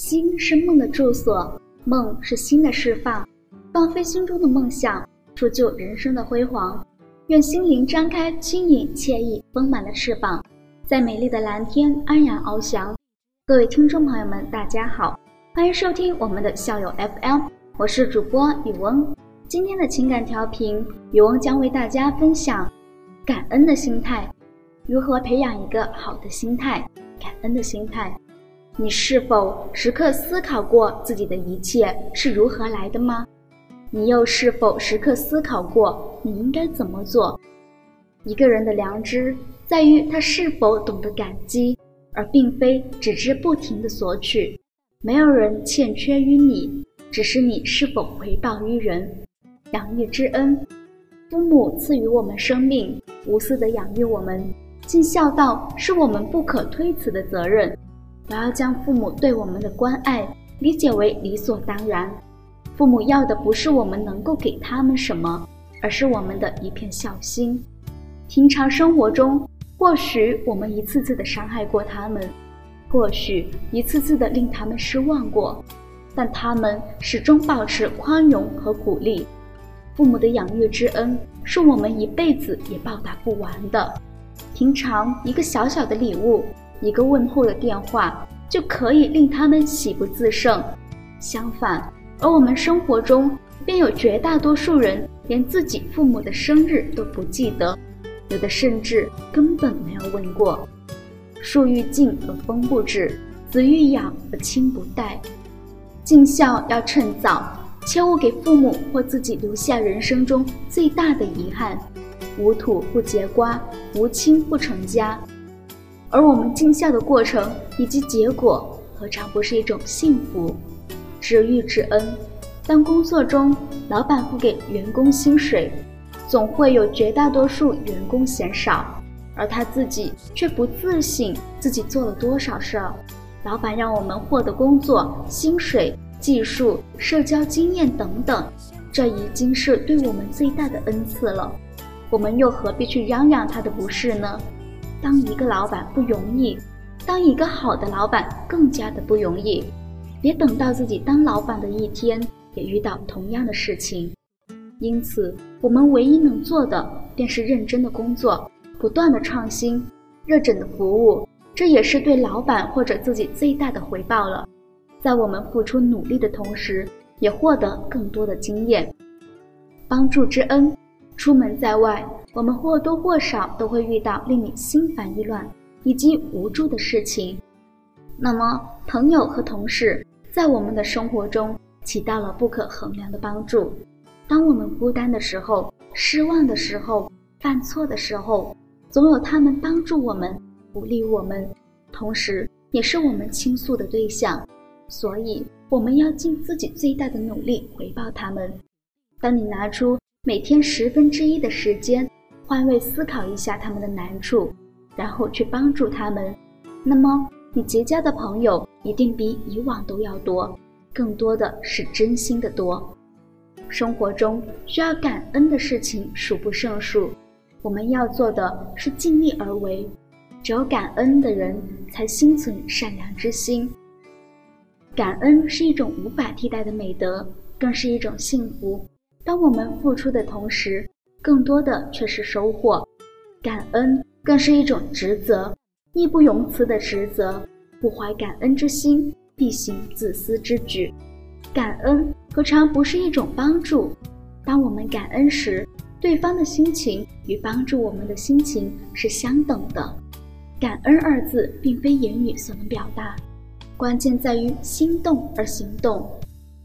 心是梦的住所，梦是心的释放。放飞心中的梦想，铸就人生的辉煌。愿心灵张开轻盈、惬意、丰满的翅膀，在美丽的蓝天安然翱翔。各位听众朋友们，大家好，欢迎收听我们的校友 FM，我是主播雨翁。今天的情感调频，雨翁将为大家分享感恩的心态，如何培养一个好的心态，感恩的心态。你是否时刻思考过自己的一切是如何来的吗？你又是否时刻思考过你应该怎么做？一个人的良知在于他是否懂得感激，而并非只知不停的索取。没有人欠缺于你，只是你是否回报于人。养育之恩，父母赐予我们生命，无私的养育我们，尽孝道是我们不可推辞的责任。不要将父母对我们的关爱理解为理所当然。父母要的不是我们能够给他们什么，而是我们的一片孝心。平常生活中，或许我们一次次的伤害过他们，或许一次次的令他们失望过，但他们始终保持宽容和鼓励。父母的养育之恩，是我们一辈子也报答不完的。平常一个小小的礼物。一个问候的电话就可以令他们喜不自胜。相反，而我们生活中便有绝大多数人连自己父母的生日都不记得，有的甚至根本没有问过。树欲静而风不止，子欲养而亲不待。尽孝要趁早，切勿给父母或自己留下人生中最大的遗憾。无土不结瓜，无亲不成家。而我们尽孝的过程以及结果，何尝不是一种幸福？知遇之恩。当工作中老板不给员工薪水，总会有绝大多数员工嫌少，而他自己却不自省自己做了多少事儿。老板让我们获得工作、薪水、技术、社交经验等等，这已经是对我们最大的恩赐了。我们又何必去嚷嚷他的不是呢？当一个老板不容易，当一个好的老板更加的不容易。别等到自己当老板的一天，也遇到同样的事情。因此，我们唯一能做的便是认真的工作，不断的创新，热忱的服务。这也是对老板或者自己最大的回报了。在我们付出努力的同时，也获得更多的经验。帮助之恩，出门在外。我们或多或少都会遇到令你心烦意乱以及无助的事情。那么，朋友和同事在我们的生活中起到了不可衡量的帮助。当我们孤单的时候、失望的时候、犯错的时候，总有他们帮助我们、鼓励我们，同时也是我们倾诉的对象。所以，我们要尽自己最大的努力回报他们。当你拿出每天十分之一的时间，换位思考一下他们的难处，然后去帮助他们，那么你结交的朋友一定比以往都要多，更多的是真心的多。生活中需要感恩的事情数不胜数，我们要做的是尽力而为。只有感恩的人才心存善良之心。感恩是一种无法替代的美德，更是一种幸福。当我们付出的同时，更多的却是收获，感恩更是一种职责，义不容辞的职责。不怀感恩之心，必行自私之举。感恩何尝不是一种帮助？当我们感恩时，对方的心情与帮助我们的心情是相等的。感恩二字并非言语所能表达，关键在于心动而行动。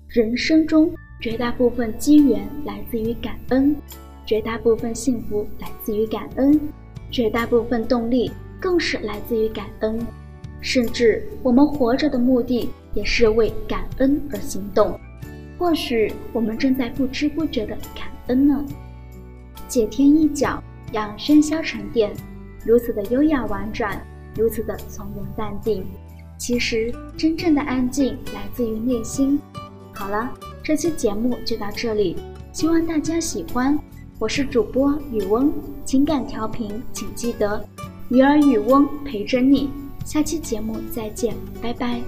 人生中绝大部分机缘来自于感恩。绝大部分幸福来自于感恩，绝大部分动力更是来自于感恩，甚至我们活着的目的也是为感恩而行动。或许我们正在不知不觉的感恩呢。解天一角，让喧嚣沉淀，如此的优雅婉转，如此的从容淡定。其实真正的安静来自于内心。好了，这期节目就到这里，希望大家喜欢。我是主播雨翁，情感调频，请记得鱼儿与翁陪着你。下期节目再见，拜拜。